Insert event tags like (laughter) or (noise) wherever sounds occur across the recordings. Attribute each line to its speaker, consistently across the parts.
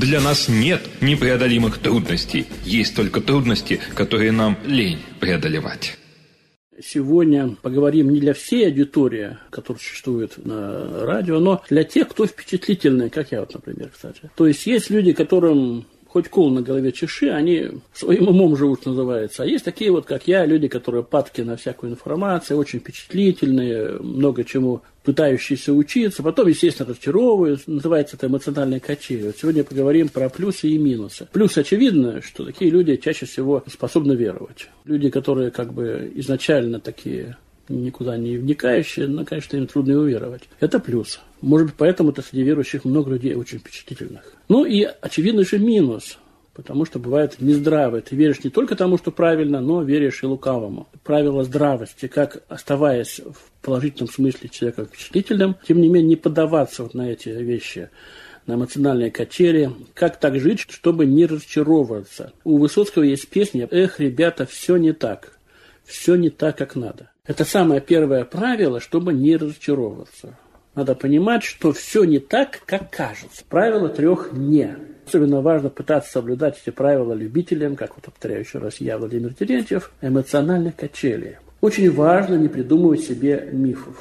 Speaker 1: Для нас нет непреодолимых трудностей. Есть только трудности, которые нам лень преодолевать.
Speaker 2: Сегодня поговорим не для всей аудитории, которая существует на радио, но для тех, кто впечатлительный, как я вот, например, кстати. То есть есть люди, которым хоть кол на голове чеши, они своим умом живут, называется. А есть такие вот, как я, люди, которые падки на всякую информацию, очень впечатлительные, много чему пытающиеся учиться, потом, естественно, разочаровывают, называется это эмоциональная качели. Вот сегодня поговорим про плюсы и минусы. Плюс очевидно, что такие люди чаще всего способны веровать. Люди, которые как бы изначально такие никуда не вникающие, но, конечно, им трудно уверовать. Это плюс. Может быть, поэтому-то среди верующих много людей очень впечатлительных. Ну и очевидно же минус, потому что бывает нездраво. Ты веришь не только тому, что правильно, но веришь и лукавому. Правило здравости, как оставаясь в положительном смысле человека впечатлительным, тем не менее не поддаваться вот на эти вещи на эмоциональные качели. Как так жить, чтобы не разочаровываться? У Высоцкого есть песня «Эх, ребята, все не так. Все не так, как надо». Это самое первое правило, чтобы не разочаровываться. Надо понимать, что все не так, как кажется. Правило трех «не». Особенно важно пытаться соблюдать эти правила любителям, как вот повторяю еще раз я, Владимир Терентьев, эмоциональных качелей. Очень важно не придумывать себе мифов.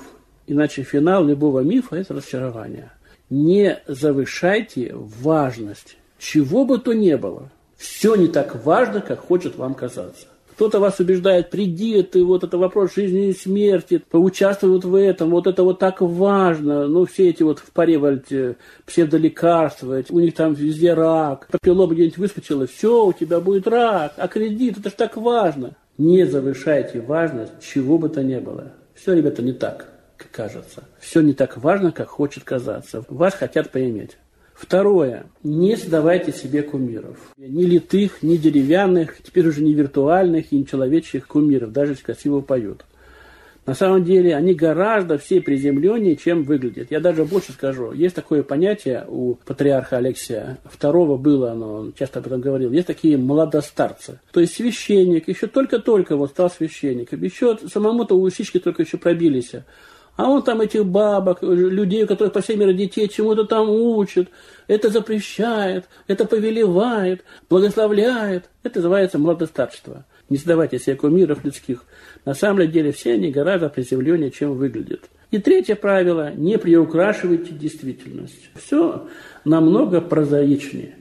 Speaker 2: Иначе финал любого мифа – это разочарование. Не завышайте важность чего бы то ни было. Все не так важно, как хочет вам казаться. Кто-то вас убеждает, приди, ты вот это вопрос жизни и смерти, поучаствуй вот в этом, вот это вот так важно. Ну, все эти вот в паре вольте, псевдолекарства, у них там везде рак. Папиллома где-нибудь выскочила, все, у тебя будет рак, а кредит, это ж так важно. Не завышайте важность чего бы то ни было. Все, ребята, не так, как кажется. Все не так важно, как хочет казаться. Вас хотят поиметь. Второе. Не создавайте себе кумиров. Ни литых, ни деревянных, теперь уже не виртуальных и не человеческих кумиров, даже если красиво поют. На самом деле они гораздо все приземленнее, чем выглядят. Я даже больше скажу. Есть такое понятие у патриарха Алексия. Второго было, оно, он часто об этом говорил. Есть такие молодостарцы. То есть священник, еще только-только вот стал священником. Еще самому-то усички только еще пробились. А он там этих бабок, людей, у которых по семеро детей, чему-то там учит, это запрещает, это повелевает, благословляет. Это называется младостарство. Не создавайте себе кумиров людских. На самом деле все они гораздо приземленнее, чем выглядят. И третье правило – не приукрашивайте действительность. Все намного прозаичнее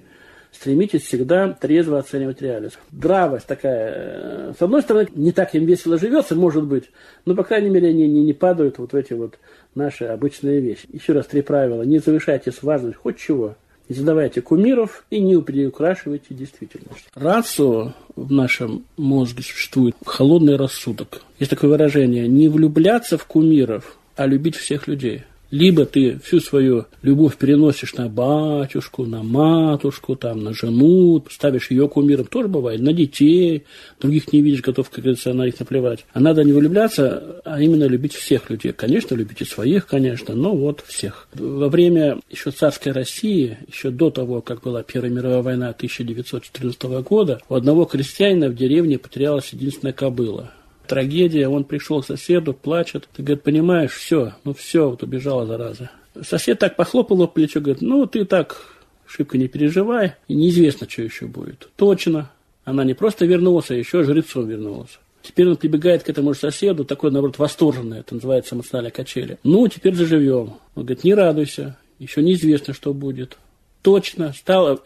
Speaker 2: стремитесь всегда трезво оценивать реальность. Дравость такая, э, с одной стороны, не так им весело живется, может быть, но, по крайней мере, они не, не падают вот в эти вот наши обычные вещи. Еще раз три правила. Не завышайте важность хоть чего. Не задавайте кумиров и не приукрашивайте действительность. Рацию в нашем мозге существует холодный рассудок. Есть такое выражение «не влюбляться в кумиров, а любить всех людей». Либо ты всю свою любовь переносишь на батюшку, на матушку, там, на жену, ставишь ее кумиром, тоже бывает, на детей, других не видишь, готов, как говорится, на них наплевать. А надо не влюбляться, а именно любить всех людей. Конечно, любите своих, конечно, но вот всех. Во время еще царской России, еще до того, как была Первая мировая война 1914 года, у одного крестьянина в деревне потерялась единственная кобыла – трагедия, он пришел к соседу, плачет. Ты, говорит, понимаешь, все, ну все, вот убежала зараза. Сосед так похлопал его по плечу, говорит, ну ты так шибко не переживай, и неизвестно, что еще будет. Точно, она не просто вернулась, а еще жрецом вернулась. Теперь он прибегает к этому же соседу, такой, наоборот, восторженный, это называется эмоциональная качели. Ну, теперь заживем. Он говорит, не радуйся, еще неизвестно, что будет точно стал э,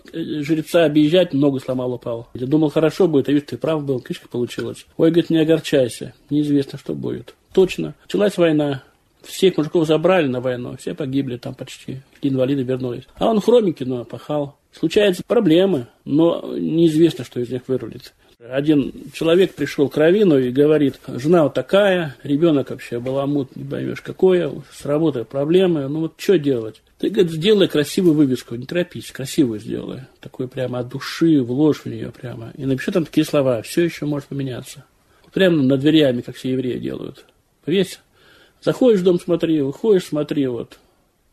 Speaker 2: жреца объезжать, много сломал, упал. Я думал, хорошо будет, а видишь, ты прав был, кишка получилось. Ой, говорит, не огорчайся, неизвестно, что будет. Точно. Началась война. Всех мужиков забрали на войну, все погибли там почти, инвалиды вернулись. А он хромики, но пахал. Случаются проблемы, но неизвестно, что из них вырулит. Один человек пришел к Равину и говорит, жена вот такая, ребенок вообще баламут, не поймешь какое, с работой проблемы, ну вот что делать? Ты, говорит, сделай красивую вывеску, не торопись, красивую сделай. Такую прямо от души, вложь в нее прямо. И напиши там такие слова, все еще может поменяться. Прямо над дверями, как все евреи делают. Повесь. Заходишь в дом, смотри, выходишь, смотри, вот.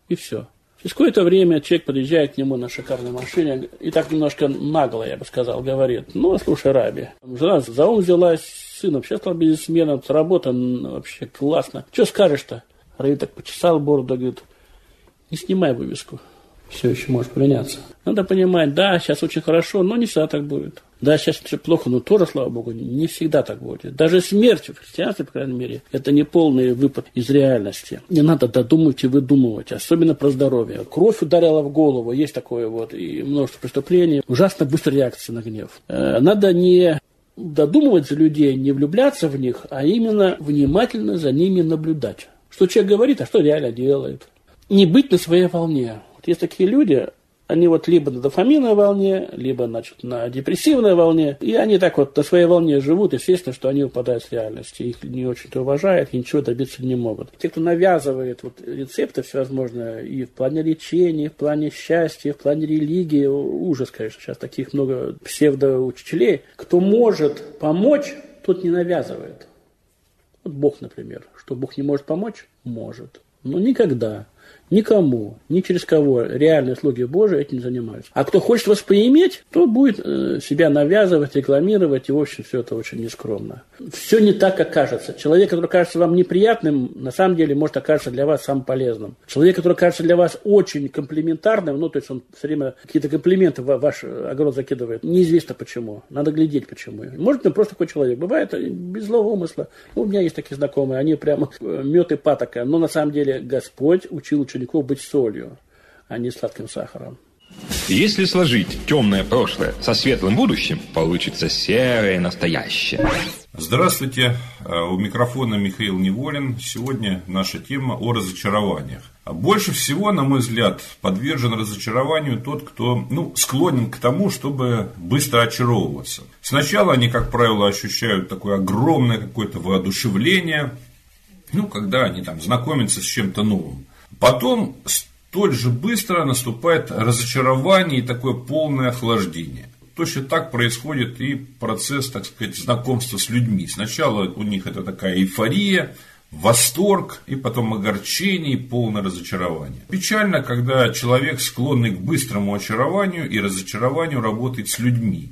Speaker 2: И все. Через какое-то время человек подъезжает к нему на шикарной машине и так немножко нагло, я бы сказал, говорит, ну, слушай, Раби, жена за ум взялась, сыном, сейчас стал бизнесменом, работа вообще классно. Что скажешь-то? Раби так почесал бороду, говорит, не снимай вывеску. все еще может приняться. Надо понимать, да, сейчас очень хорошо, но не всегда так будет. Да, сейчас все плохо, но тоже, слава богу, не всегда так будет. Даже смерть в христианстве, по крайней мере, это не полный выпад из реальности. Не надо додумывать и выдумывать, особенно про здоровье. Кровь ударила в голову, есть такое вот, и множество преступлений. Ужасно быстрая реакция на гнев. Э, надо не додумывать за людей, не влюбляться в них, а именно внимательно за ними наблюдать. Что человек говорит, а что реально делает. Не быть на своей волне. Вот есть такие люди, они вот либо на дофаминовой волне, либо значит, на депрессивной волне. И они так вот на своей волне живут. Естественно, что они выпадают с реальности. Их не очень-то уважают и ничего добиться не могут. Те, кто навязывает вот рецепты всевозможные и в плане лечения, и в плане счастья, и в плане религии. Ужас, конечно, сейчас таких много псевдоучителей. Кто может помочь, тот не навязывает. Вот Бог, например. Что Бог не может помочь? Может. Но никогда Никому, ни через кого реальные слуги Божии этим занимаются. А кто хочет восприиметь, то будет э, себя навязывать, рекламировать, и, в общем, все это очень нескромно. Все не так, как кажется. Человек, который кажется вам неприятным, на самом деле может оказаться для вас самым полезным. Человек, который кажется для вас очень комплиментарным, ну, то есть он все время какие-то комплименты в ваш огород закидывает, неизвестно почему. Надо глядеть почему. Может, он просто такой человек. Бывает без злого умысла. Ну, у меня есть такие знакомые, они прямо э, мед и патока. Но на самом деле Господь учил учеников быть солью, а не сладким сахаром.
Speaker 1: Если сложить темное прошлое со светлым будущим, получится серое настоящее.
Speaker 3: Здравствуйте, э, у микрофона Михаил Неволин. Сегодня наша тема о разочарованиях. Больше всего, на мой взгляд, подвержен разочарованию тот, кто ну, склонен к тому, чтобы быстро очаровываться. Сначала они, как правило, ощущают такое огромное какое-то воодушевление, ну, когда они там знакомятся с чем-то новым. Потом столь же быстро наступает разочарование и такое полное охлаждение. Точно так происходит и процесс, так сказать, знакомства с людьми. Сначала у них это такая эйфория, восторг, и потом огорчение и полное разочарование. Печально, когда человек, склонный к быстрому очарованию и разочарованию, работает с людьми.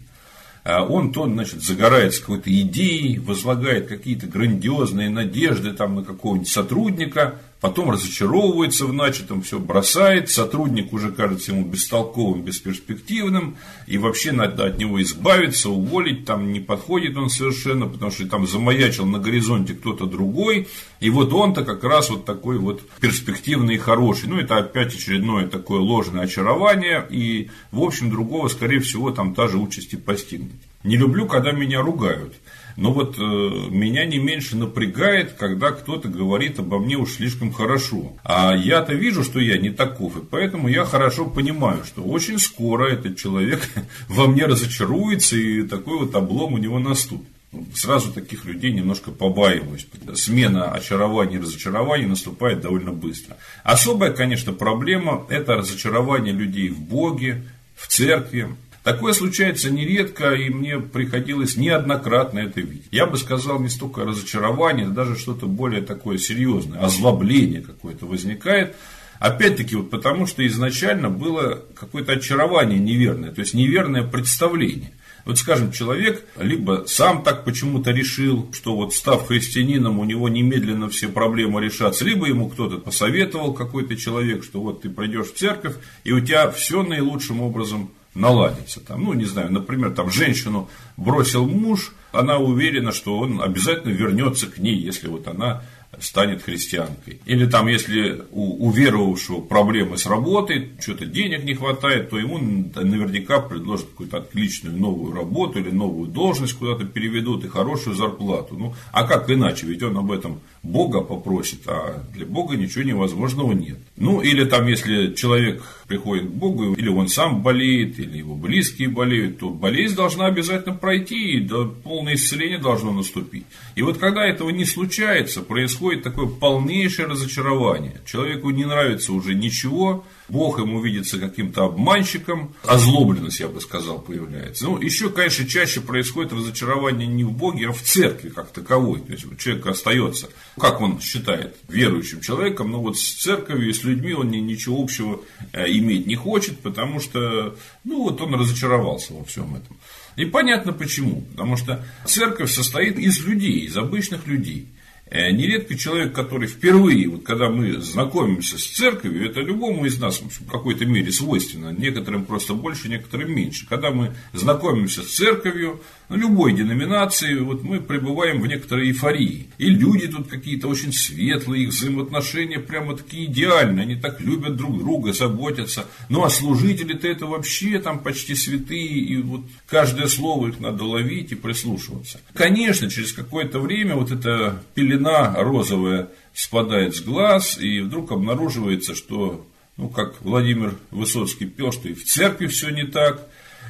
Speaker 3: А он то, значит, загорается какой-то идеей, возлагает какие-то грандиозные надежды там, на какого-нибудь сотрудника, потом разочаровывается в начатом, все бросает, сотрудник уже кажется ему бестолковым, бесперспективным, и вообще надо от него избавиться, уволить, там не подходит он совершенно, потому что там замаячил на горизонте кто-то другой, и вот он-то как раз вот такой вот перспективный и хороший. Ну, это опять очередное такое ложное очарование, и, в общем, другого, скорее всего, там та же участь и постигнет. Не люблю, когда меня ругают. Но вот э, меня не меньше напрягает, когда кто-то говорит обо мне уж слишком хорошо. А я-то вижу, что я не таков, и поэтому я хорошо понимаю, что очень скоро этот человек (laughs) во мне разочаруется, и такой вот облом у него наступит. Сразу таких людей немножко побаиваюсь. Смена очарования и разочарования наступает довольно быстро. Особая, конечно, проблема – это разочарование людей в Боге, в церкви, Такое случается нередко, и мне приходилось неоднократно это видеть. Я бы сказал, не столько разочарование, даже что-то более такое серьезное, озлобление какое-то возникает. Опять-таки, вот потому что изначально было какое-то очарование неверное, то есть неверное представление. Вот, скажем, человек либо сам так почему-то решил, что вот став христианином, у него немедленно все проблемы решатся, либо ему кто-то посоветовал, какой-то человек, что вот ты пройдешь в церковь, и у тебя все наилучшим образом наладится. Там, ну, не знаю, например, там женщину бросил муж, она уверена, что он обязательно вернется к ней, если вот она станет христианкой. Или там, если у, у верующего проблемы с работой, что-то денег не хватает, то ему наверняка предложат какую-то отличную новую работу или новую должность куда-то переведут и хорошую зарплату. Ну, а как иначе? Ведь он об этом Бога попросит, а для Бога ничего невозможного нет. Ну, или там, если человек приходит к Богу, или он сам болеет, или его близкие болеют, то болезнь должна обязательно пройти, и до полное исцеление должно наступить. И вот когда этого не случается, происходит такое полнейшее разочарование. Человеку не нравится уже ничего, Бог ему видится каким-то обманщиком, озлобленность, я бы сказал, появляется. Ну, еще, конечно, чаще происходит разочарование не в Боге, а в церкви как таковой. То есть, человек остается, как он считает, верующим человеком, но вот с церковью и с людьми он ничего общего э, иметь не хочет, потому что, ну, вот он разочаровался во всем этом. И понятно почему. Потому что церковь состоит из людей, из обычных людей. Э, нередко человек, который впервые, вот когда мы знакомимся с церковью, это любому из нас в какой-то мере свойственно, некоторым просто больше, некоторым меньше. Когда мы знакомимся с церковью, любой деноминации, вот мы пребываем в некоторой эйфории. И люди тут какие-то очень светлые, их взаимоотношения прямо такие идеальные, они так любят друг друга, заботятся. Ну, а служители-то это вообще там почти святые, и вот каждое слово их надо ловить и прислушиваться. Конечно, через какое-то время вот эта пелена розовая спадает с глаз, и вдруг обнаруживается, что, ну, как Владимир Высоцкий пел, что и в церкви все не так,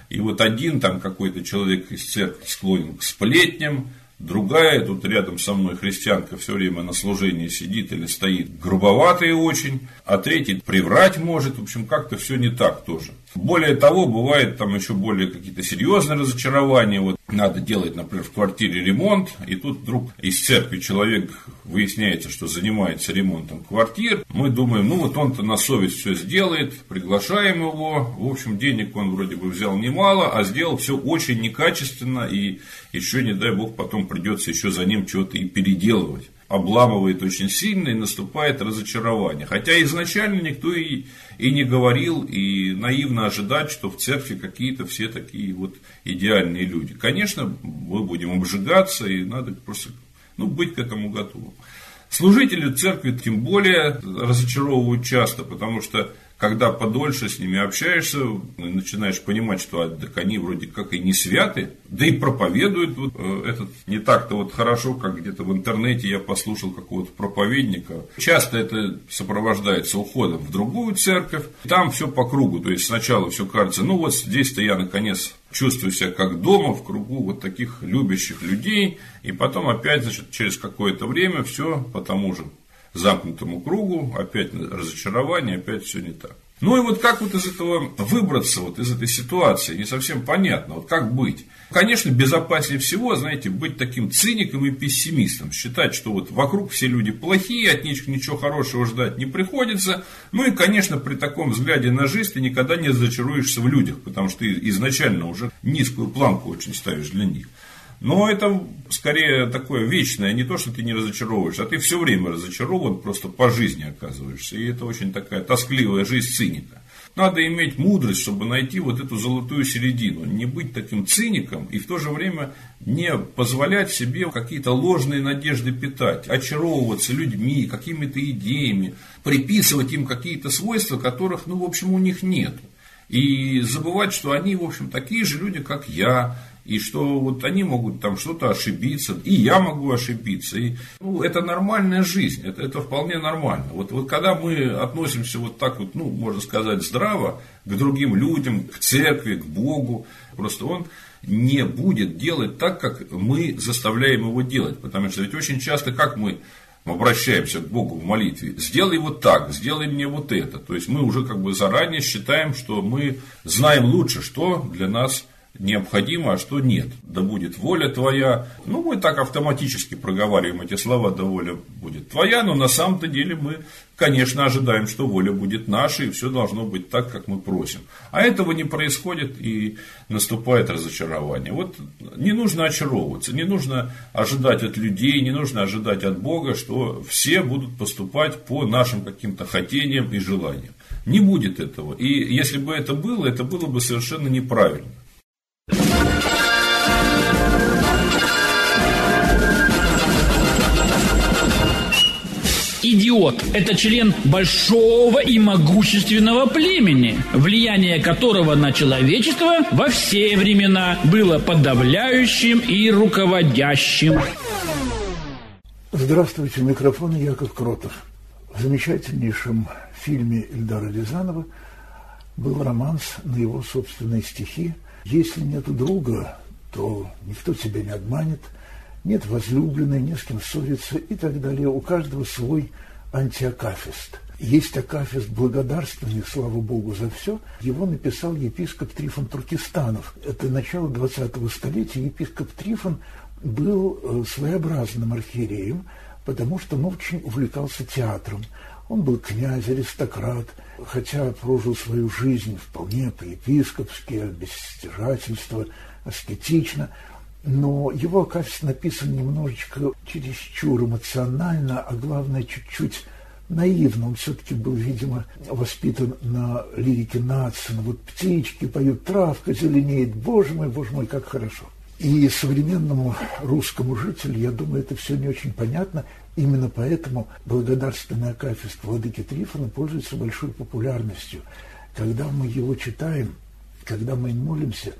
Speaker 3: и вот один там какой-то человек из церкви склонен к сплетням, другая, тут рядом со мной христианка все время на служении сидит или стоит, грубоватая очень, а третий приврать может, в общем, как-то все не так тоже. Более того, бывает там еще более какие-то серьезные разочарования. Вот надо делать, например, в квартире ремонт, и тут вдруг из церкви человек выясняется, что занимается ремонтом квартир. Мы думаем, ну вот он-то на совесть все сделает, приглашаем его. В общем, денег он вроде бы взял немало, а сделал все очень некачественно, и еще, не дай бог, потом придется еще за ним что-то и переделывать обламывает очень сильно и наступает разочарование. Хотя изначально никто и, и не говорил, и наивно ожидать, что в церкви какие-то все такие вот идеальные люди. Конечно, мы будем обжигаться, и надо просто ну, быть к этому готовым. Служители церкви тем более разочаровывают часто, потому что когда подольше с ними общаешься, начинаешь понимать, что а, так они вроде как и не святы, да и проповедуют вот, э, этот не так-то вот хорошо, как где-то в интернете я послушал какого-то проповедника. Часто это сопровождается уходом в другую церковь, там все по кругу, то есть сначала все кажется, ну вот здесь-то я наконец чувствую себя как дома в кругу вот таких любящих людей, и потом опять, значит, через какое-то время все по тому же замкнутому кругу, опять разочарование, опять все не так. Ну и вот как вот из этого выбраться, вот из этой ситуации, не совсем понятно, вот как быть. Конечно, безопаснее всего, знаете, быть таким циником и пессимистом, считать, что вот вокруг все люди плохие, от них ничего хорошего ждать не приходится. Ну и, конечно, при таком взгляде на жизнь ты никогда не разочаруешься в людях, потому что ты изначально уже низкую планку очень ставишь для них. Но это скорее такое вечное, не то, что ты не разочаровываешь, а ты все время разочарован, просто по жизни оказываешься. И это очень такая тоскливая жизнь циника. Надо иметь мудрость, чтобы найти вот эту золотую середину. Не быть таким циником и в то же время не позволять себе какие-то ложные надежды питать, очаровываться людьми, какими-то идеями, приписывать им какие-то свойства, которых, ну, в общем, у них нет. И забывать, что они, в общем, такие же люди, как я, и что вот они могут там что-то ошибиться, и я могу ошибиться. И, ну, это нормальная жизнь, это, это вполне нормально. Вот, вот когда мы относимся вот так вот, ну, можно сказать, здраво к другим людям, к церкви, к Богу, просто он не будет делать так, как мы заставляем его делать. Потому что ведь очень часто, как мы обращаемся к Богу в молитве, сделай вот так, сделай мне вот это. То есть мы уже как бы заранее считаем, что мы знаем лучше, что для нас необходимо, а что нет. Да будет воля твоя. Ну, мы так автоматически проговариваем эти слова, да воля будет твоя, но на самом-то деле мы, конечно, ожидаем, что воля будет наша, и все должно быть так, как мы просим. А этого не происходит, и наступает разочарование. Вот не нужно очаровываться, не нужно ожидать от людей, не нужно ожидать от Бога, что все будут поступать по нашим каким-то хотениям и желаниям. Не будет этого. И если бы это было, это было бы совершенно неправильно.
Speaker 4: Идиот – это член большого и могущественного племени, влияние которого на человечество во все времена было подавляющим и руководящим.
Speaker 5: Здравствуйте, микрофон Яков Кротов. В замечательнейшем фильме Эльдара Рязанова был романс на его собственные стихи если нет друга, то никто тебя не обманет, нет возлюбленной, не с кем ссориться и так далее. У каждого свой антиакафист. Есть акафист благодарственный, слава Богу, за все. Его написал епископ Трифон Туркестанов. Это начало 20-го столетия. Епископ Трифон был э, своеобразным архиереем, потому что он очень увлекался театром. Он был князь, аристократ, хотя прожил свою жизнь вполне по-епископски, без стяжательства, аскетично. Но его Акафист написан немножечко чересчур эмоционально, а главное, чуть-чуть наивно. Он все-таки был, видимо, воспитан на лирике Нацина. Вот птички поют, травка зеленеет. Боже мой, боже мой, как хорошо. И современному русскому жителю, я думаю, это все не очень понятно. Именно поэтому благодарственный акафист Владыки Трифона пользуется большой популярностью. Когда мы его читаем, когда мы молимся,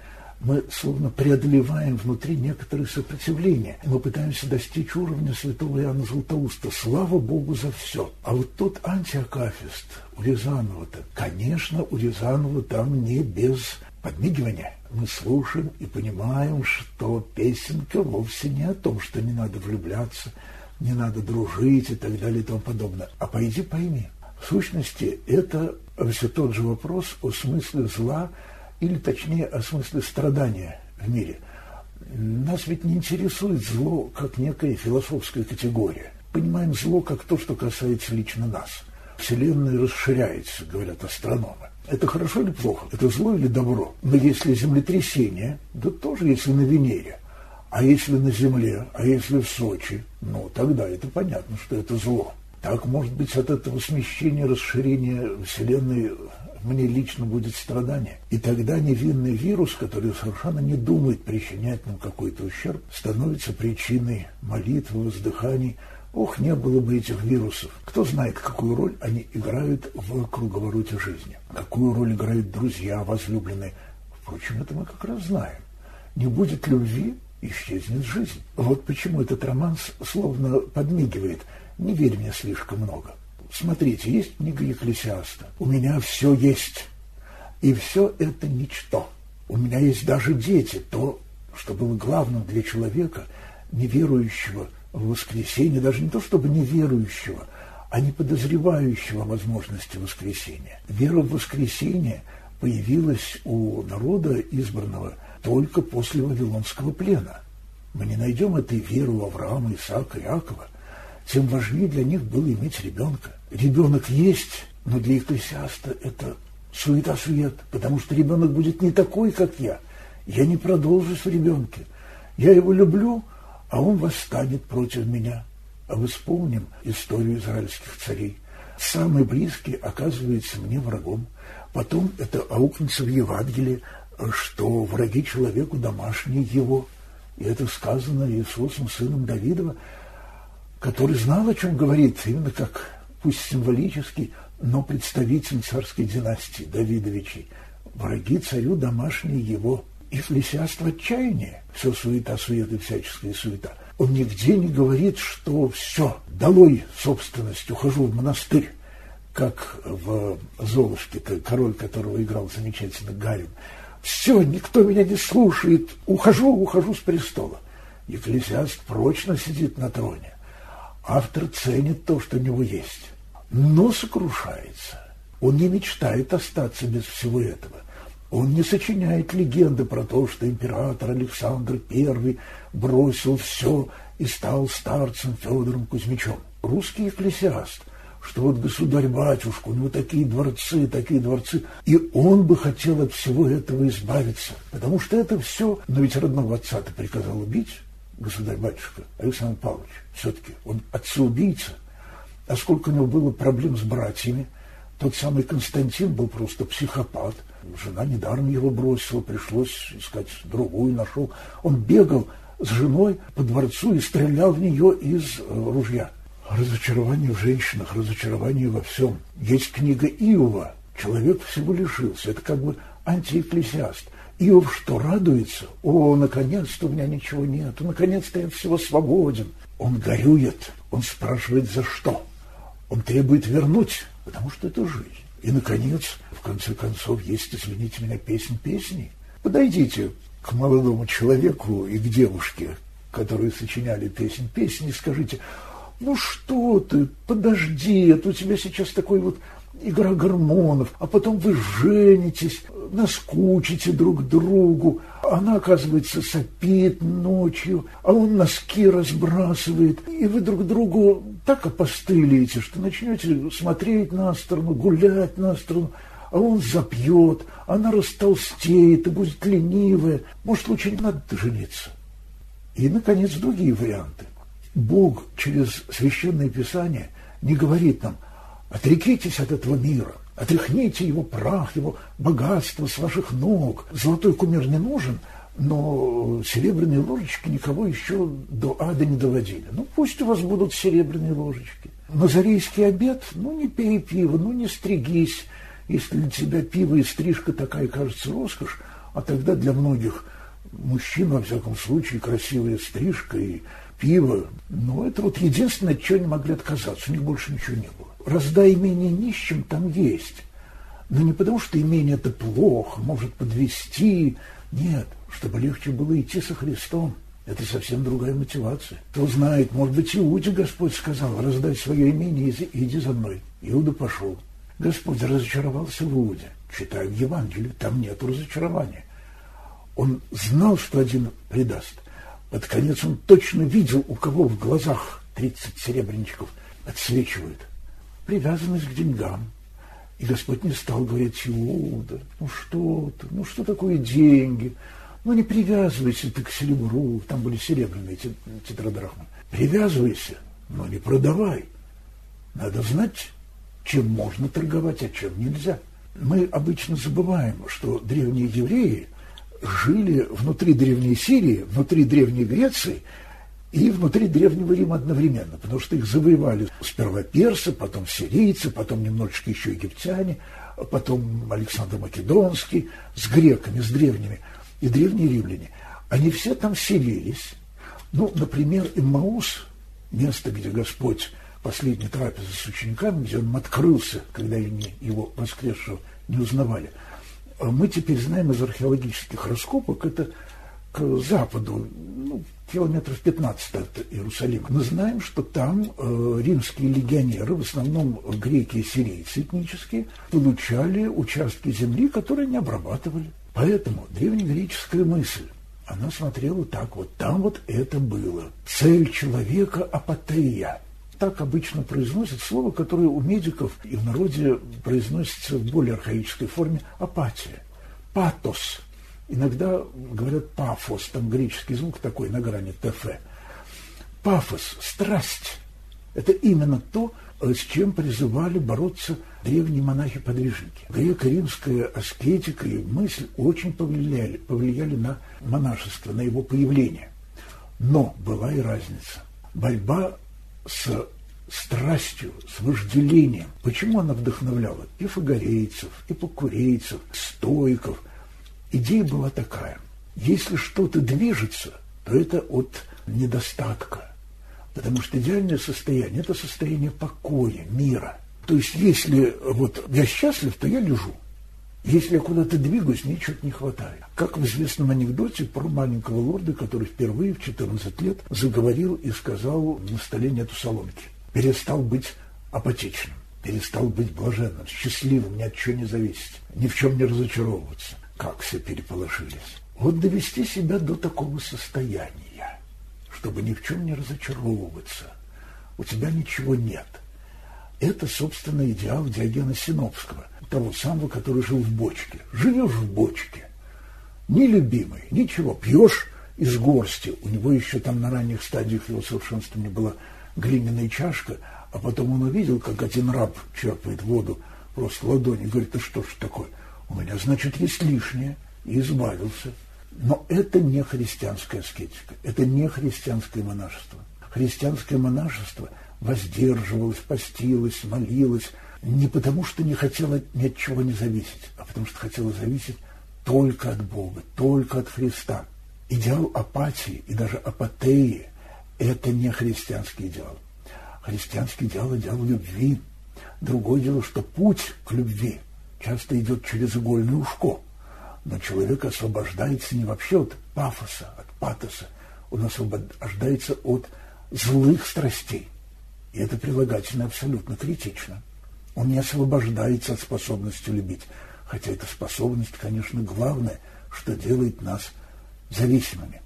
Speaker 5: мы словно преодолеваем внутри некоторые сопротивления. Мы пытаемся достичь уровня святого Иоанна Златоуста. Слава Богу за все. А вот тот антиакафист у Рязанова-то, конечно, у Рязанова там не без подмигивания. Мы слушаем и понимаем, что песенка вовсе не о том, что не надо влюбляться, не надо дружить и так далее и тому подобное. А пойди пойми. В сущности, это все тот же вопрос о смысле зла, или точнее о смысле страдания в мире. Нас ведь не интересует зло как некая философская категория. Понимаем зло как то, что касается лично нас. Вселенная расширяется, говорят астрономы. Это хорошо или плохо? Это зло или добро? Но если землетрясение, да тоже если на Венере. А если на Земле, а если в Сочи, ну тогда это понятно, что это зло. Так, может быть, от этого смещения, расширения Вселенной мне лично будет страдание. И тогда невинный вирус, который совершенно не думает причинять нам какой-то ущерб, становится причиной молитвы, воздыханий. Ох, не было бы этих вирусов. Кто знает, какую роль они играют в круговороте жизни. Какую роль играют друзья, возлюбленные. Впрочем, это мы как раз знаем. Не будет любви, исчезнет жизнь. Вот почему этот роман словно подмигивает. Не верь мне слишком много. Смотрите, есть книга Екклесиаста. У меня все есть. И все это ничто. У меня есть даже дети. То, что было главным для человека, неверующего в воскресенье, даже не то чтобы неверующего, а не подозревающего возможности воскресения. Вера в воскресенье появилась у народа избранного только после Вавилонского плена. Мы не найдем этой веры у Авраама, Исаака, Иакова. Тем важнее для них было иметь ребенка ребенок есть, но для экклесиаста это суета-сует, потому что ребенок будет не такой, как я. Я не продолжусь в ребенке. Я его люблю, а он восстанет против меня. А мы вспомним историю израильских царей. Самый близкий оказывается мне врагом. Потом это аукнется в Евангелии, что враги человеку домашние его. И это сказано Иисусом, сыном Давидова, который знал, о чем говорит, именно как пусть символический, но представитель царской династии Давидовичей. Враги царю домашние его. Экклесиаст в отчаянии. Все суета, суета, всяческая суета. Он нигде не говорит, что все, долой собственность, ухожу в монастырь, как в «Золушке», король которого играл замечательно Гарин. Все, никто меня не слушает, ухожу, ухожу с престола. Екклесиаст прочно сидит на троне. Автор ценит то, что у него есть но сокрушается. Он не мечтает остаться без всего этого. Он не сочиняет легенды про то, что император Александр I бросил все и стал старцем Федором Кузьмичем. Русский экклесиаст, что вот государь-батюшка, у него такие дворцы, такие дворцы, и он бы хотел от всего этого избавиться, потому что это все, но ведь родного отца-то приказал убить, государь-батюшка Александр Павлович, все-таки он отца-убийца, а сколько у него было проблем с братьями. Тот самый Константин был просто психопат. Жена недаром его бросила, пришлось искать другую, нашел. Он бегал с женой по дворцу и стрелял в нее из э, ружья. Разочарование в женщинах, разочарование во всем. Есть книга Иова. Человек всего лишился. Это как бы антиэкклесиаст. Иов что, радуется? О, наконец-то у меня ничего нет, наконец-то я всего свободен. Он горюет, он спрашивает, за что? Он требует вернуть, потому что это жизнь. И, наконец, в конце концов, есть, извините меня, песнь песни. Подойдите к молодому человеку и к девушке, которые сочиняли песнь песни, и скажите, ну что ты, подожди, это у тебя сейчас такой вот игра гормонов, а потом вы женитесь, наскучите друг другу, она, оказывается, сопит ночью, а он носки разбрасывает, и вы друг другу так опостылите, что начнете смотреть на сторону, гулять на сторону, а он запьет, она растолстеет и будет ленивая. Может, лучше не надо жениться? И, наконец, другие варианты. Бог через Священное Писание не говорит нам «отрекитесь от этого мира», «отряхните его прах, его богатство с ваших ног». Золотой кумир не нужен, но серебряные ложечки никого еще до ада не доводили. Ну, пусть у вас будут серебряные ложечки. Назарейский обед, ну, не пей пиво, ну, не стригись. Если для тебя пиво и стрижка такая кажется роскошь, а тогда для многих мужчин, во всяком случае, красивая стрижка и пиво. Но это вот единственное, от чего они могли отказаться. У них больше ничего не было. Раздай имение нищим, там есть. Но не потому, что имение это плохо, может подвести. Нет, чтобы легче было идти со Христом. Это совсем другая мотивация. Кто знает, может быть, Иуде Господь сказал, раздай свое имение и иди за мной. Иуда пошел. Господь разочаровался в Иуде. Читаю в Евангелии, там нет разочарования. Он знал, что один предаст. Под конец он точно видел, у кого в глазах 30 серебряничков отсвечивают. Привязанность к деньгам. И Господь не стал говорить, Иуда, ну что ты, ну что такое деньги? Ну не привязывайся ты к серебру, там были серебряные тетрадрахмы. Привязывайся, но не продавай. Надо знать, чем можно торговать, а чем нельзя. Мы обычно забываем, что древние евреи жили внутри Древней Сирии, внутри Древней Греции и внутри Древнего Рима одновременно, потому что их завоевали сперва персы, потом сирийцы, потом немножечко еще египтяне, потом Александр Македонский с греками, с древними, и древние римляне. Они все там селились. Ну, например, Иммаус, место, где Господь последний трапезы с учениками, где он открылся, когда они его воскресшего не узнавали – а мы теперь знаем из археологических раскопок, это к западу, ну, километров 15 от Иерусалима. Мы знаем, что там э, римские легионеры, в основном греки и сирийцы этнические, получали участки земли, которые не обрабатывали. Поэтому древнегреческая мысль, она смотрела так, вот там вот это было. Цель человека – апатея – так обычно произносят слово, которое у медиков и в народе произносится в более архаической форме апатия. Патос. Иногда говорят пафос, там греческий звук такой на грани ТФ. Пафос, страсть. Это именно то, с чем призывали бороться древние монахи-подвижники. Греко-римская аскетика и мысль очень повлияли, повлияли на монашество, на его появление. Но была и разница. Борьба с страстью, с вожделением. Почему она вдохновляла и фагарейцев, и покурейцев, стойков? Идея была такая. Если что-то движется, то это от недостатка. Потому что идеальное состояние – это состояние покоя, мира. То есть, если вот я счастлив, то я лежу. Если я куда-то двигаюсь, мне чего-то не хватает. Как в известном анекдоте про маленького лорда, который впервые в 14 лет заговорил и сказал, на столе нету соломки. Перестал быть апатичным, перестал быть блаженным, счастливым, ни от чего не зависеть, ни в чем не разочаровываться. Как все переполошились. Вот довести себя до такого состояния, чтобы ни в чем не разочаровываться. У тебя ничего нет. Это, собственно, идеал Диогена Синопского того самого, который жил в бочке. Живешь в бочке, нелюбимый, ничего, пьешь из горсти. У него еще там на ранних стадиях его совершенствования была глиняная чашка, а потом он увидел, как один раб черпает воду просто ладони, говорит, да что ж такое? У меня, значит, есть лишнее, и избавился. Но это не христианская аскетика, это не христианское монашество. Христианское монашество воздерживалось, постилось, молилось, не потому, что не хотела ни от чего не зависеть, а потому что хотела зависеть только от Бога, только от Христа. Идеал апатии и даже апатеи – это не христианский идеал. Христианский идеал – идеал любви. Другое дело, что путь к любви часто идет через игольное ушко. Но человек освобождается не вообще от пафоса, от патоса. Он освобождается от злых страстей. И это прилагательно абсолютно критично. Он не освобождается от способности любить. Хотя эта способность, конечно, главное, что делает нас зависимыми.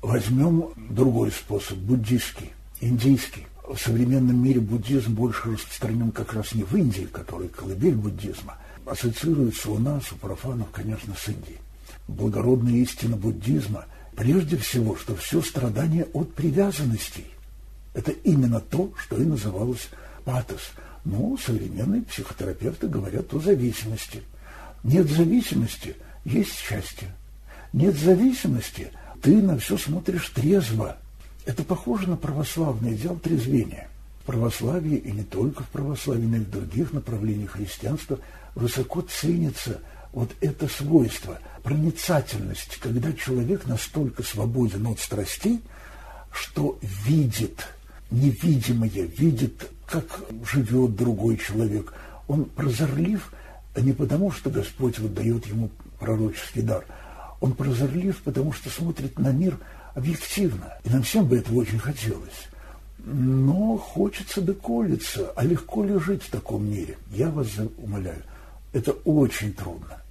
Speaker 5: Возьмем другой способ, буддийский, индийский. В современном мире буддизм больше распространен как раз не в Индии, которая колыбель буддизма, ассоциируется у нас, у профанов, конечно, с Индией. Благородная истина буддизма – Прежде всего, что все страдание от привязанностей. Это именно то, что и называлось патос. Но современные психотерапевты говорят о зависимости. Нет зависимости, есть счастье. Нет зависимости, ты на все смотришь трезво. Это похоже на православный идеал трезвения. В православии и не только в православии, но и в других направлениях христианства высоко ценится вот это свойство, проницательность, когда человек настолько свободен от страстей, что видит невидимое, видит, как живет другой человек. Он прозорлив не потому, что Господь вот дает ему пророческий дар. Он прозорлив, потому что смотрит на мир объективно. И нам всем бы этого очень хотелось. Но хочется доколиться. А легко ли жить в таком мире? Я вас умоляю, это очень трудно.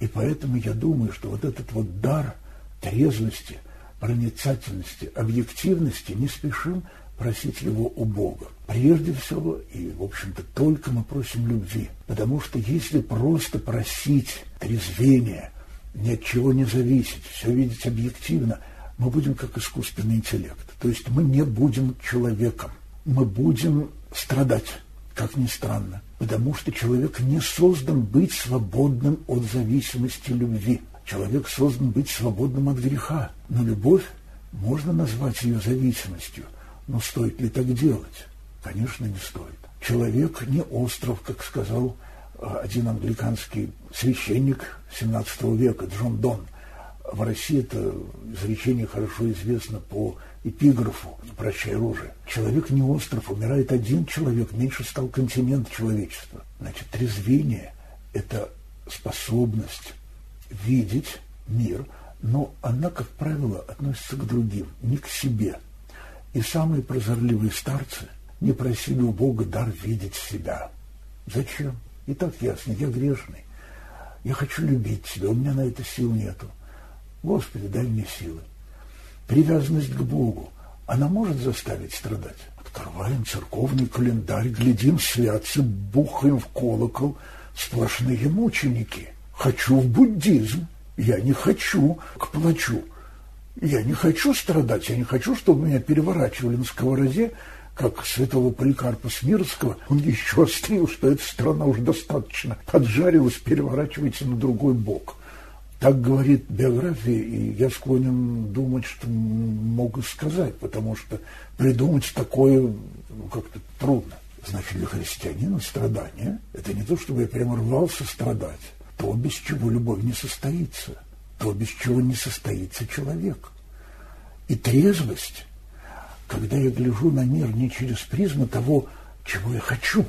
Speaker 5: И поэтому я думаю, что вот этот вот дар трезвости, проницательности, объективности не спешим просить его у Бога. Прежде всего, и, в общем-то, только мы просим любви. Потому что если просто просить трезвения, ни от чего не зависеть, все видеть объективно, мы будем как искусственный интеллект. То есть мы не будем человеком. Мы будем страдать, как ни странно. Потому что человек не создан быть свободным от зависимости любви. Человек создан быть свободным от греха. Но любовь можно назвать ее зависимостью. Но стоит ли так делать? Конечно, не стоит. Человек не остров, как сказал а, один англиканский священник XVII века Джон Дон. В России это изречение хорошо известно по эпиграфу «Прощай оружие». Человек не остров, умирает один человек, меньше стал континент человечества. Значит, трезвение – это способность видеть мир, но она, как правило, относится к другим, не к себе – и самые прозорливые старцы не просили у Бога дар видеть себя. Зачем? И так ясно, я грешный. Я хочу любить себя, у меня на это сил нету. Господи, дай мне силы. Привязанность к Богу, она может заставить страдать. Открываем церковный календарь, глядим святцы, бухаем в колокол, сплошные мученики. Хочу в буддизм, я не хочу к плачу. Я не хочу страдать, я не хочу, чтобы меня переворачивали на сковороде, как святого Поликарпа Смирского. Он еще (laughs) острил, что эта страна уже достаточно поджарилась, переворачивается на другой бок. Так говорит биография, и я склонен думать, что могу сказать, потому что придумать такое ну, как-то трудно. Значит, для христианина страдание – это не то, чтобы я прямо рвался страдать, то, без чего любовь не состоится – то, без чего не состоится человек. И трезвость, когда я гляжу на мир не через призму того, чего я хочу,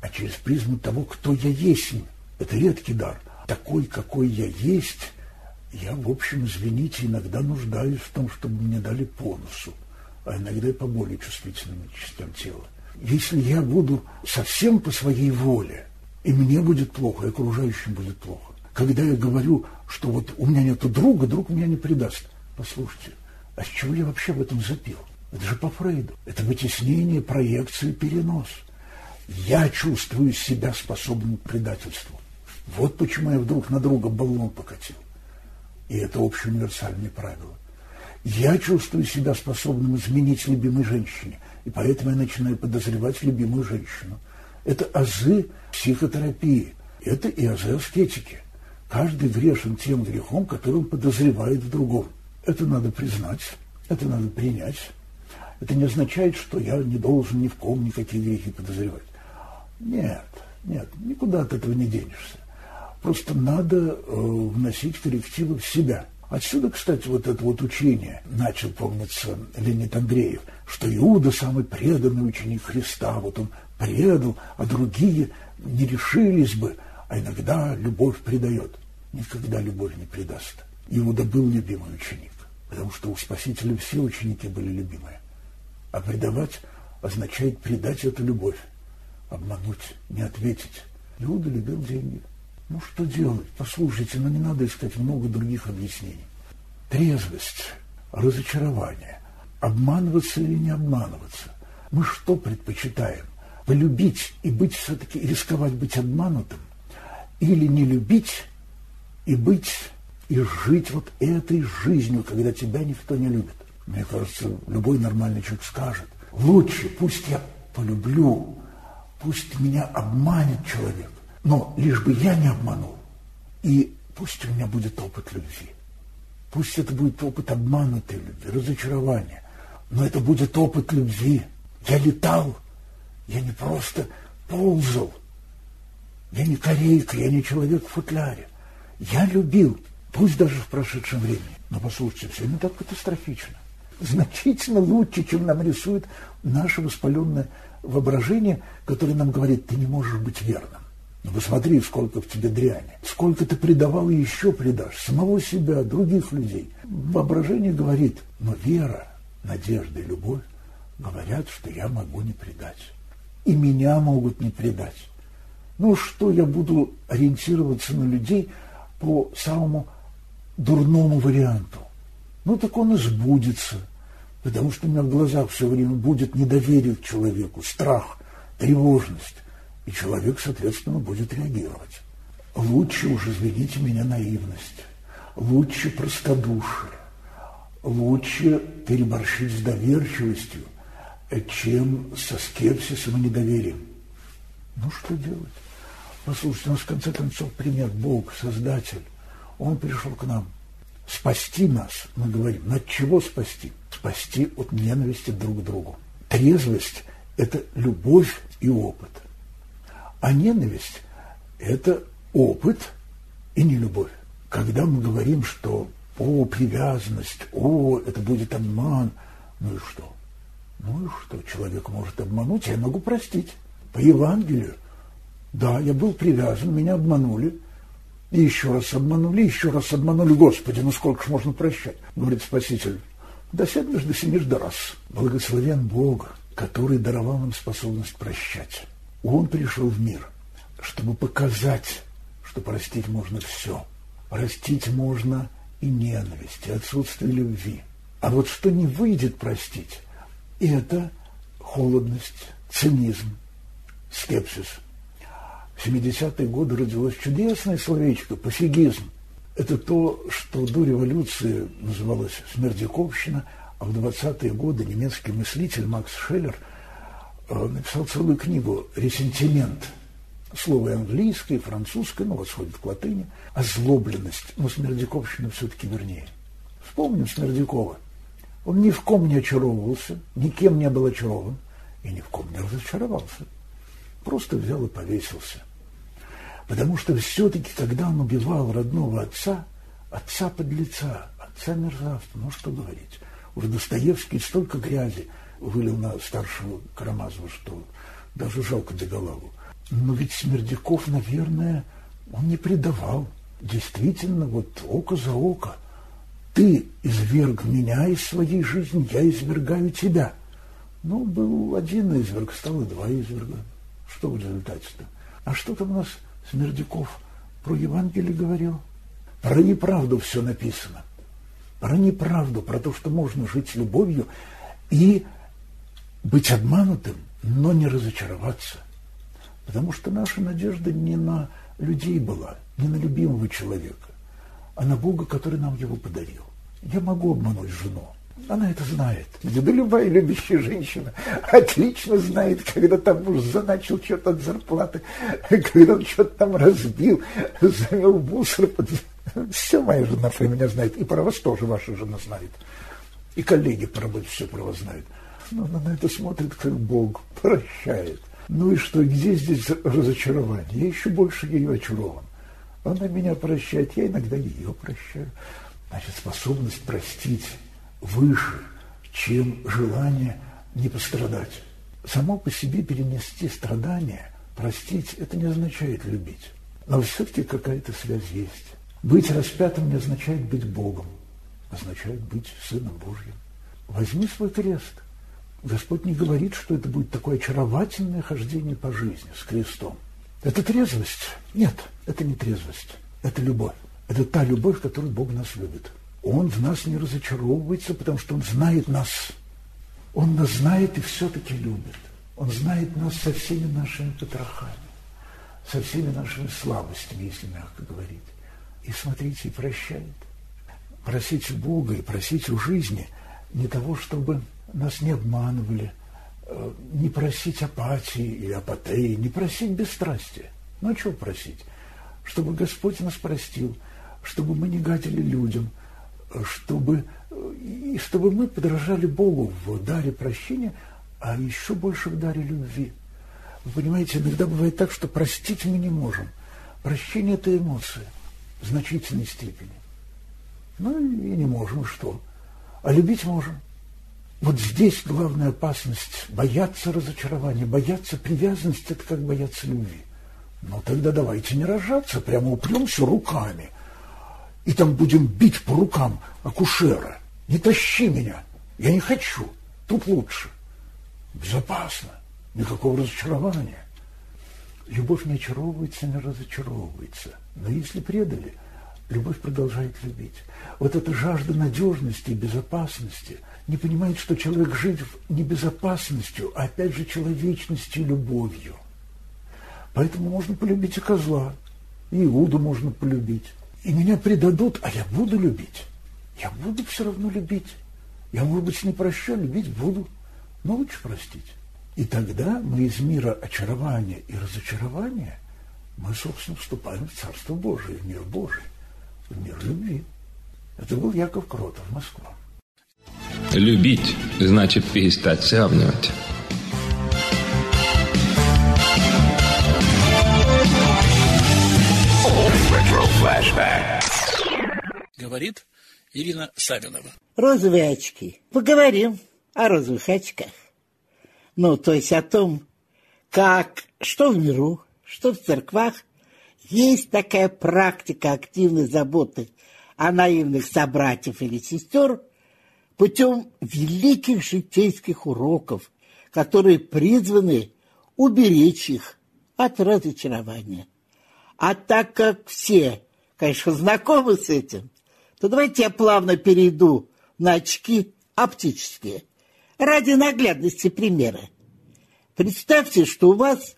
Speaker 5: а через призму того, кто я есть. Это редкий дар. Такой, какой я есть, я, в общем, извините, иногда нуждаюсь в том, чтобы мне дали по носу, а иногда и по более чувствительным частям тела. Если я буду совсем по своей воле, и мне будет плохо, и окружающим будет плохо, когда я говорю, что вот у меня нет друга, друг меня не предаст. Послушайте, а с чего я вообще в этом запил? Это же по Фрейду. Это вытеснение, проекции, перенос. Я чувствую себя способным к предательству. Вот почему я вдруг на друга баллон покатил. И это общеуниверсальное правило. Я чувствую себя способным изменить любимой женщине, и поэтому я начинаю подозревать любимую женщину. Это азы психотерапии, это и азы аскетики. Каждый грешен тем грехом, который он подозревает в другом. Это надо признать, это надо принять. Это не означает, что я не должен ни в ком никакие грехи подозревать. Нет, нет, никуда от этого не денешься. Просто надо э, вносить коррективы в себя. Отсюда, кстати, вот это вот учение начал, помнится, Леонид Андреев, что Иуда самый преданный ученик Христа, вот он предал, а другие не решились бы – а иногда любовь предает. Никогда любовь не предаст. Иуда был любимый ученик, потому что у Спасителя все ученики были любимые. А предавать означает предать эту любовь, обмануть, не ответить. Иуда любил деньги. Ну что делать? Послушайте, но ну, не надо искать много других объяснений. Трезвость, разочарование, обманываться или не обманываться. Мы что предпочитаем? Полюбить и быть все-таки, рисковать быть обманутым? или не любить и быть и жить вот этой жизнью, когда тебя никто не любит. Мне кажется, любой нормальный человек скажет, лучше пусть я полюблю, пусть меня обманет человек, но лишь бы я не обманул. И пусть у меня будет опыт любви. Пусть это будет опыт обманутой любви, разочарования. Но это будет опыт любви. Я летал, я не просто ползал. Я не корейка, я не человек в футляре. Я любил, пусть даже в прошедшем времени. Но послушайте, все не так катастрофично. Значительно лучше, чем нам рисует наше воспаленное воображение, которое нам говорит, ты не можешь быть верным. Ну, посмотри, сколько в тебе дряни. Сколько ты предавал и еще предашь. Самого себя, других людей. Воображение говорит, но вера, надежда и любовь говорят, что я могу не предать. И меня могут не предать. Ну, что я буду ориентироваться на людей по самому дурному варианту? Ну, так он и сбудется. Потому что у меня в глазах все время будет недоверие к человеку, страх, тревожность. И человек, соответственно, будет реагировать. Лучше уж, извините меня, наивность. Лучше простодушие. Лучше переборщить с доверчивостью, чем со скепсисом и недоверием. Ну, что делать? Послушайте, у нас в конце концов пример Бог, Создатель. Он пришел к нам спасти нас, мы говорим. От чего спасти? Спасти от ненависти друг к другу. Трезвость – это любовь и опыт – а ненависть – это опыт и не любовь. Когда мы говорим, что «о, привязанность», «о, это будет обман», ну и что? Ну и что? Человек может обмануть, я могу простить. По Евангелию. Да, я был привязан, меня обманули. И еще раз обманули, еще раз обманули. Господи, ну сколько ж можно прощать? Говорит Спаситель. Да сядешь, да синешь да раз. Благословен Бог, который даровал нам способность прощать. Он пришел в мир, чтобы показать, что простить можно все. Простить можно и ненависть, и отсутствие любви. А вот что не выйдет простить, это холодность, цинизм, скепсис. В 70-е годы родилось чудесное словечко «пофигизм». Это то, что до революции называлось «смердяковщина», а в 20-е годы немецкий мыслитель Макс Шеллер – Э, написал целую книгу «Ресентимент». Слово английское, французское, ну, восходит к латыни. Озлобленность. Но Смердяковщина все-таки вернее. Вспомним Смердякова. Он ни в ком не очаровывался, никем не был очарован и ни в ком не разочаровался. Просто взял и повесился. Потому что все-таки, когда он убивал родного отца, отца подлеца, отца мерзавца, ну что говорить, уже Достоевский столько грязи вылил на старшего Карамазова, что даже жалко Деголаву. Но ведь Смердяков, наверное, он не предавал. Действительно, вот око за око. Ты изверг меня из своей жизни, я извергаю тебя. Ну, был один изверг, стало два изверга. Что в результате-то? А что там у нас Смердяков про Евангелие говорил? Про неправду все написано. Про неправду, про то, что можно жить любовью и быть обманутым, но не разочароваться. Потому что наша надежда не на людей была, не на любимого человека, а на Бога, который нам его подарил. Я могу обмануть жену. Она это знает. Да любая любящая женщина отлично знает, когда там муж заначил что-то от зарплаты, когда он что-то там разбил, замел мусор. Все моя жена про меня знает. И про вас тоже ваша жена знает. И коллеги про работе все про вас знают. Но она на это смотрит, как Бог, прощает. Ну и что, где здесь разочарование? Я еще больше ее очарован. Она меня прощает, я иногда ее прощаю. Значит, способность простить выше, чем желание не пострадать. Само по себе перенести страдания, простить, это не означает любить. Но все-таки какая-то связь есть. Быть распятым не означает быть Богом, означает быть Сыном Божьим. Возьми свой крест – Господь не говорит, что это будет такое очаровательное хождение по жизни с крестом. Это трезвость? Нет, это не трезвость. Это любовь. Это та любовь, которой Бог нас любит. Он в нас не разочаровывается, потому что Он знает нас. Он нас знает и все-таки любит. Он знает нас со всеми нашими потрохами, со всеми нашими слабостями, если мягко говорить. И смотрите, и прощает. просить у Бога и просить у жизни не того, чтобы нас не обманывали, э, не просить апатии или апатеи, не просить бесстрастия. Ну, а чего просить? Чтобы Господь нас простил, чтобы мы не гадили людям, чтобы, и чтобы мы подражали Богу в даре прощения, а еще больше в даре любви. Вы понимаете, иногда бывает так, что простить мы не можем. Прощение – это эмоция в значительной степени. Ну и не можем, что? А любить можем. Вот здесь главная опасность – бояться разочарования, бояться привязанности – это как бояться любви. Ну тогда давайте не рожаться, прямо упремся руками. И там будем бить по рукам акушера. Не тащи меня, я не хочу, тут лучше. Безопасно, никакого разочарования. Любовь не очаровывается, не разочаровывается. Но если предали, любовь продолжает любить. Вот эта жажда надежности и безопасности не понимает, что человек жив не безопасностью, а опять же человечностью и любовью. Поэтому можно полюбить и козла, и Иуду можно полюбить. И меня предадут, а я буду любить. Я буду все равно любить. Я, может быть, не прощу, любить буду, но лучше простить. И тогда мы из мира очарования и разочарования, мы, собственно, вступаем в Царство Божие, в мир Божий, в мир любви. Это был Яков Кротов, Москва.
Speaker 1: Любить значит перестать сравнивать.
Speaker 2: Говорит Ирина Савинова.
Speaker 6: Розовые очки. Поговорим о розовых очках. Ну, то есть о том, как, что в миру, что в церквах, есть такая практика активной заботы о наивных собратьев или сестер путем великих житейских уроков, которые призваны уберечь их от разочарования. А так как все, конечно, знакомы с этим, то давайте я плавно перейду на очки оптические, ради наглядности примера. Представьте, что у вас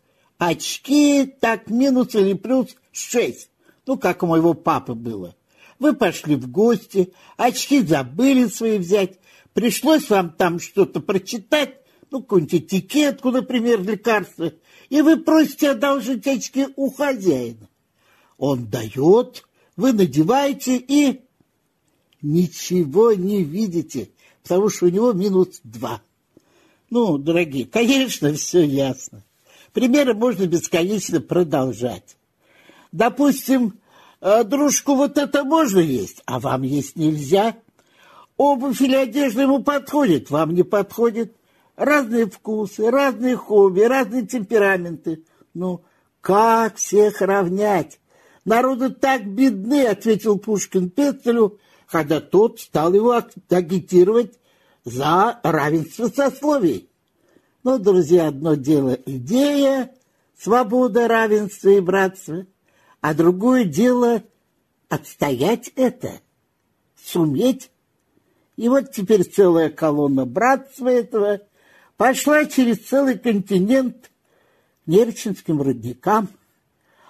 Speaker 6: очки так минус или плюс шесть, ну, как у моего папы было. Вы пошли в гости, очки забыли свои взять, пришлось вам там что-то прочитать, ну, какую-нибудь этикетку, например, лекарства, и вы просите одолжить очки у хозяина. Он дает, вы надеваете и ничего не видите, потому что у него минус два. Ну, дорогие, конечно, все ясно. Примеры можно бесконечно продолжать. Допустим, э, дружку вот это можно есть, а вам есть нельзя. Обувь или одежда ему подходит, вам не подходит. Разные вкусы, разные хобби, разные темпераменты. Ну, как всех равнять? Народы так бедны, ответил Пушкин Петелю, когда тот стал его агитировать за равенство сословий. Но, друзья, одно дело идея, свобода, равенство и братство, а другое дело отстоять это, суметь. И вот теперь целая колонна братства этого пошла через целый континент Нерчинским родникам –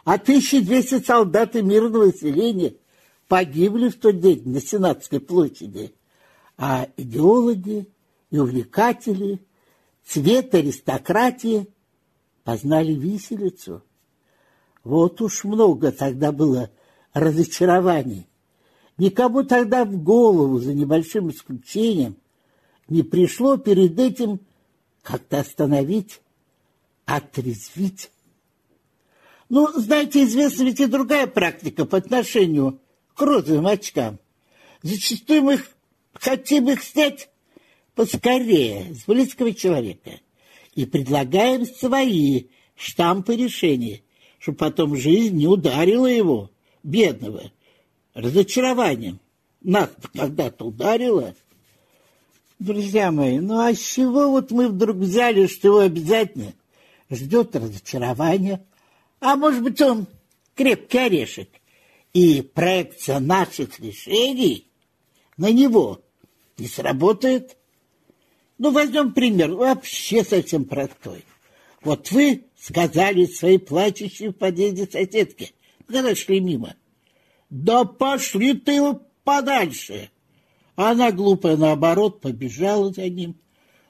Speaker 6: а 1200 солдат и мирного населения погибли в тот день на Сенатской площади. А идеологи и увлекатели, цвет аристократии познали виселицу. Вот уж много тогда было разочарований. Никому тогда в голову, за небольшим исключением, не пришло перед этим как-то остановить, отрезвить ну, знаете, известна ведь и другая практика по отношению к розовым очкам. Зачастую мы хотим их снять поскорее с близкого человека и предлагаем свои штампы решения, чтобы потом жизнь не ударила его, бедного, разочарованием. Нас когда-то ударила. Друзья мои, ну а с чего вот мы вдруг взяли, что его обязательно ждет разочарование – а может быть, он крепкий орешек. И проекция наших решений на него не сработает. Ну, возьмем пример, вообще совсем простой. Вот вы сказали своей плачущей в подъезде соседке, когда шли мимо. Да пошли ты подальше. Она, глупая, наоборот, побежала за ним.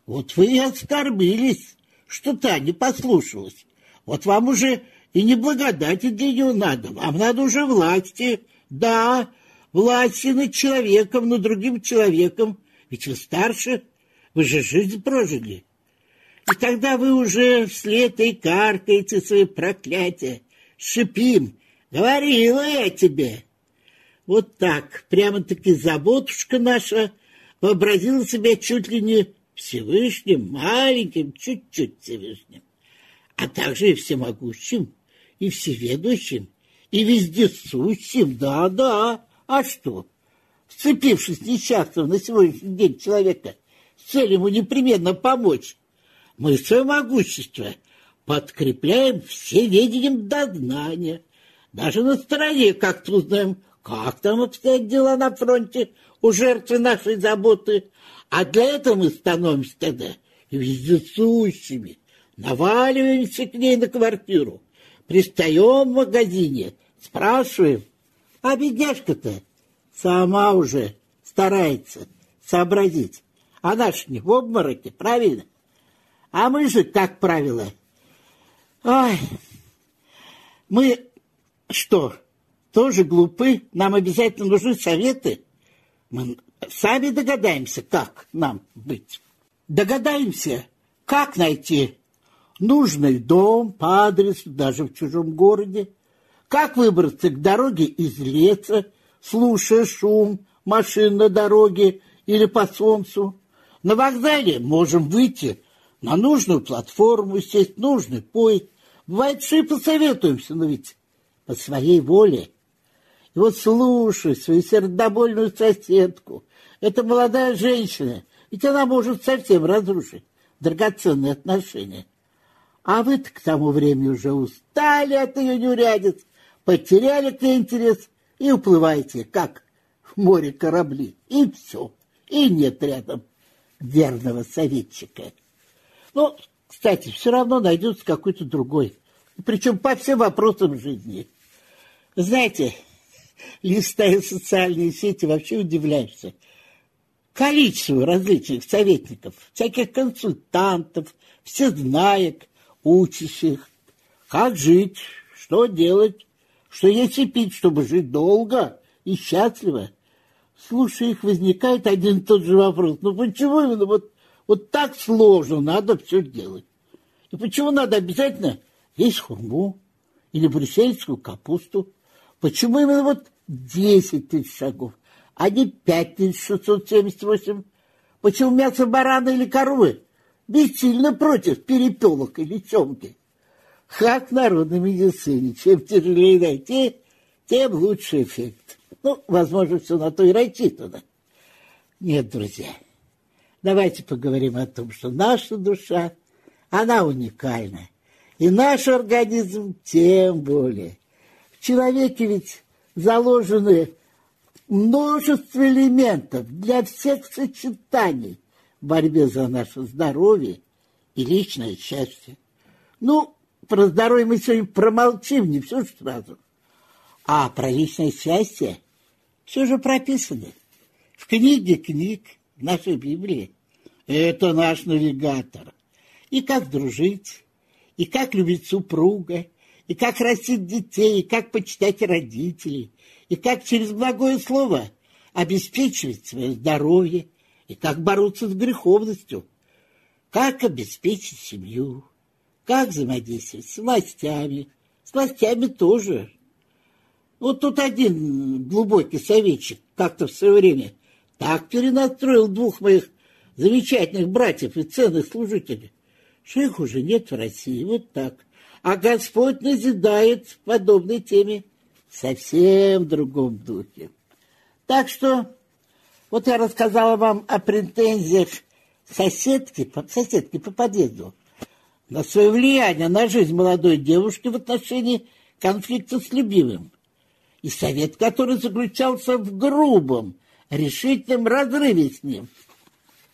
Speaker 6: Вот вы и оскорбились, что та не послушалась. Вот вам уже и не благодати для нее надо, вам надо уже власти. Да, власти над человеком, над другим человеком. Ведь вы старше, вы же жизнь прожили. И тогда вы уже вслед и каркаете свои проклятия. Шипим. Говорила я тебе. Вот так, прямо-таки заботушка наша вообразила себя чуть ли не Всевышним, маленьким, чуть-чуть Всевышним, а также и всемогущим, и всеведущим, и вездесущим, да-да, а что? Вцепившись несчастным на сегодняшний день человека с целью ему непременно помочь, мы свое могущество подкрепляем всеведением дознания. Даже на стороне как-то узнаем, как там обстоят дела на фронте у жертвы нашей заботы. А для этого мы становимся тогда вездесущими, наваливаемся к ней на квартиру, пристаем в магазине, спрашиваем, а бедняжка-то сама уже старается сообразить. Она ж не в обмороке, правильно? А мы же, как правило, ой, мы что, тоже глупы? Нам обязательно нужны советы? Мы сами догадаемся, как нам быть. Догадаемся, как найти нужный дом по адресу, даже в чужом городе, как выбраться к дороге из леса, слушая шум машин на дороге или по солнцу. На вокзале можем выйти на нужную платформу, сесть в нужный поезд. Бывает, что и посоветуемся, но ведь по своей воле. И вот слушай свою сердобольную соседку. Это молодая женщина, ведь она может совсем разрушить драгоценные отношения. А вы к тому времени уже устали от ее неурядиц, потеряли к ней интерес и уплываете, как в море корабли. И все. И нет рядом верного советчика. Но, кстати, все равно найдется какой-то другой. Причем по всем вопросам жизни. Знаете, листая социальные сети, вообще удивляешься. Количество различных советников, всяких консультантов, всезнаек, учащих, как жить, что делать, что есть и пить, чтобы жить долго и счастливо. Слушая их, возникает один и тот же вопрос. Ну почему именно вот, вот так сложно надо все делать? И почему надо обязательно есть хурму или брюссельскую капусту? Почему именно вот 10 тысяч шагов, а не 5678? Почему мясо барана или коровы бессильно против перепелок или семки? Как народной медицине, чем тяжелее найти, тем лучше эффект. Ну, возможно, все на то и рассчитано. Нет, друзья, давайте поговорим о том, что наша душа, она уникальна. И наш организм тем более. В человеке ведь заложены множество элементов для всех сочетаний в борьбе за наше здоровье и личное счастье. Ну, про здоровье мы сегодня промолчим, не все сразу. А про личное счастье все же прописано. В книге книг, нашей Библии. Это наш навигатор. И как дружить, и как любить супруга, и как растить детей, и как почитать родителей, и как через благое слово обеспечивать свое здоровье, и как бороться с греховностью, как обеспечить семью, как взаимодействовать с властями, с властями тоже. Вот тут один глубокий советчик как-то в свое время так перенастроил двух моих замечательных братьев и ценных служителей, что их уже нет в России. Вот так. А Господь назидает в подобной теме совсем другом духе. Так что вот я рассказала вам о претензиях соседки, соседки по подъезду на свое влияние на жизнь молодой девушки в отношении конфликта с любимым. И совет, который заключался в грубом, решительном разрыве с ним.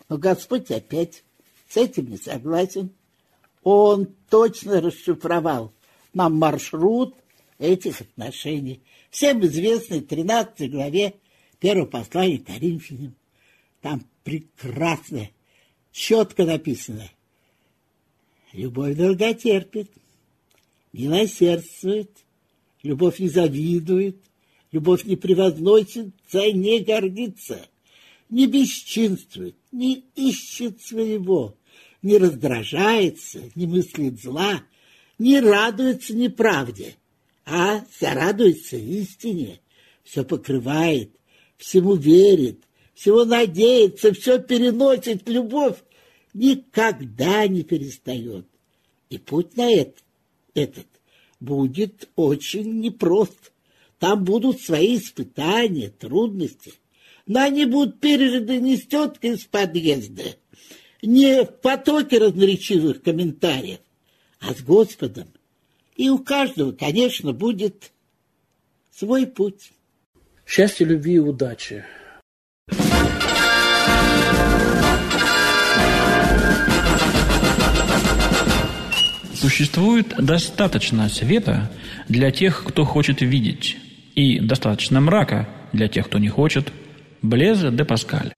Speaker 6: Но Господь опять с этим не согласен. Он точно расшифровал нам маршрут этих отношений. Всем известный 13 главе Первое послание Коринфянам. Там прекрасно, четко написано. Любовь долготерпит, милосердствует, любовь не завидует, любовь не превозносится, не гордится, не бесчинствует, не ищет своего, не раздражается, не мыслит зла, не радуется неправде, а зарадуется истине, все покрывает, всему верит, всего надеется, все переносит, любовь никогда не перестает. И путь на этот, этот будет очень непрост. Там будут свои испытания, трудности. Но они будут пережиты не с теткой из подъезда, не в потоке разноречивых комментариев, а с Господом. И у каждого, конечно, будет свой путь.
Speaker 2: Счастья, любви и удачи.
Speaker 4: Существует достаточно света для тех, кто хочет видеть, и достаточно мрака для тех, кто не хочет. Блезе де Паскаль.